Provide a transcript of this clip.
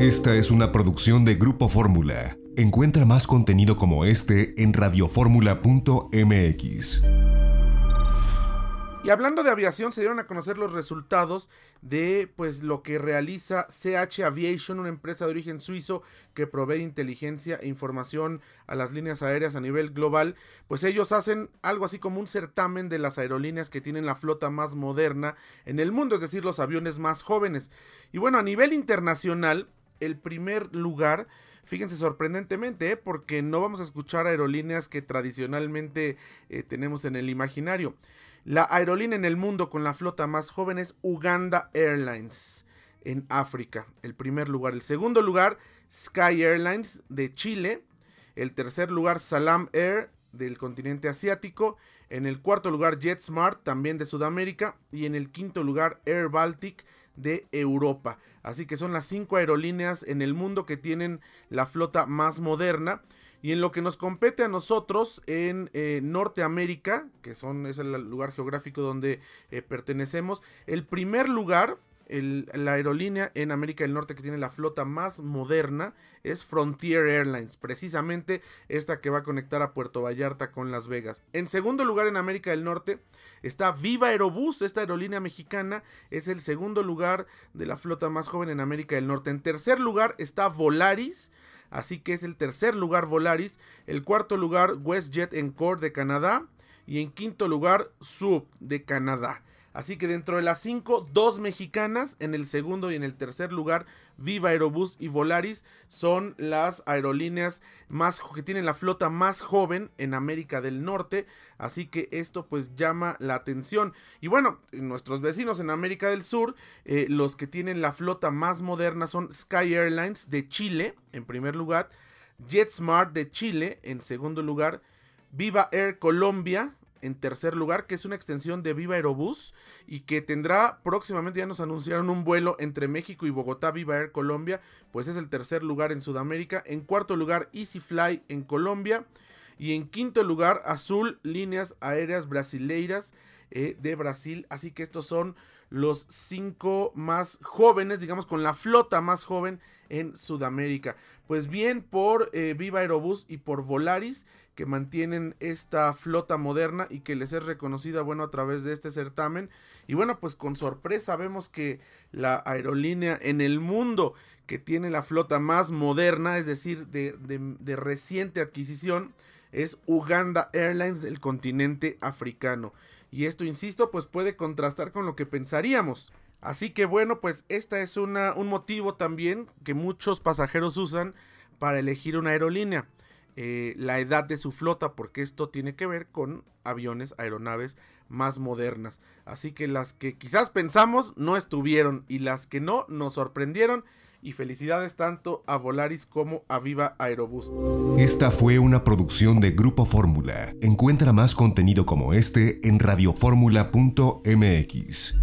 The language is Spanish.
Esta es una producción de Grupo Fórmula. Encuentra más contenido como este en radioformula.mx. Y hablando de aviación, se dieron a conocer los resultados de pues lo que realiza CH Aviation, una empresa de origen suizo que provee inteligencia e información a las líneas aéreas a nivel global. Pues ellos hacen algo así como un certamen de las aerolíneas que tienen la flota más moderna en el mundo, es decir, los aviones más jóvenes. Y bueno, a nivel internacional, el primer lugar Fíjense sorprendentemente, ¿eh? porque no vamos a escuchar aerolíneas que tradicionalmente eh, tenemos en el imaginario. La aerolínea en el mundo con la flota más joven es Uganda Airlines en África, el primer lugar. El segundo lugar, Sky Airlines de Chile. El tercer lugar, Salam Air del continente asiático. En el cuarto lugar, JetSmart, también de Sudamérica. Y en el quinto lugar, Air Baltic de Europa. Así que son las cinco aerolíneas en el mundo que tienen la flota más moderna. Y en lo que nos compete a nosotros en eh, Norteamérica, que son, es el lugar geográfico donde eh, pertenecemos, el primer lugar, la aerolínea en América del Norte que tiene la flota más moderna es Frontier Airlines, precisamente esta que va a conectar a Puerto Vallarta con Las Vegas. En segundo lugar en América del Norte está Viva Aerobús, esta aerolínea mexicana es el segundo lugar de la flota más joven en América del Norte. En tercer lugar está Volaris, Así que es el tercer lugar Volaris, el cuarto lugar WestJet Encore de Canadá y en quinto lugar Sub de Canadá. Así que dentro de las cinco, dos mexicanas, en el segundo y en el tercer lugar, Viva Aerobús y Volaris son las aerolíneas más que tienen la flota más joven en América del Norte. Así que esto pues llama la atención. Y bueno, nuestros vecinos en América del Sur, eh, los que tienen la flota más moderna son Sky Airlines de Chile, en primer lugar, JetSmart de Chile, en segundo lugar, Viva Air Colombia, en tercer lugar, que es una extensión de Viva Aerobús y que tendrá próximamente, ya nos anunciaron un vuelo entre México y Bogotá, Viva Air Colombia, pues es el tercer lugar en Sudamérica. En cuarto lugar, EasyFly en Colombia. Y en quinto lugar, Azul Líneas Aéreas Brasileiras eh, de Brasil. Así que estos son los cinco más jóvenes, digamos, con la flota más joven en Sudamérica. Pues bien por eh, Viva Aerobús y por Volaris que mantienen esta flota moderna y que les es reconocida, bueno, a través de este certamen. Y bueno, pues con sorpresa vemos que la aerolínea en el mundo que tiene la flota más moderna, es decir, de, de reciente adquisición, es Uganda Airlines del continente africano. Y esto, insisto, pues puede contrastar con lo que pensaríamos. Así que bueno, pues esta es una, un motivo también que muchos pasajeros usan para elegir una aerolínea. Eh, la edad de su flota, porque esto tiene que ver con aviones, aeronaves más modernas. Así que las que quizás pensamos no estuvieron y las que no nos sorprendieron. Y felicidades tanto a Volaris como a Viva Aerobús. Esta fue una producción de Grupo Fórmula. Encuentra más contenido como este en radioformula.mx.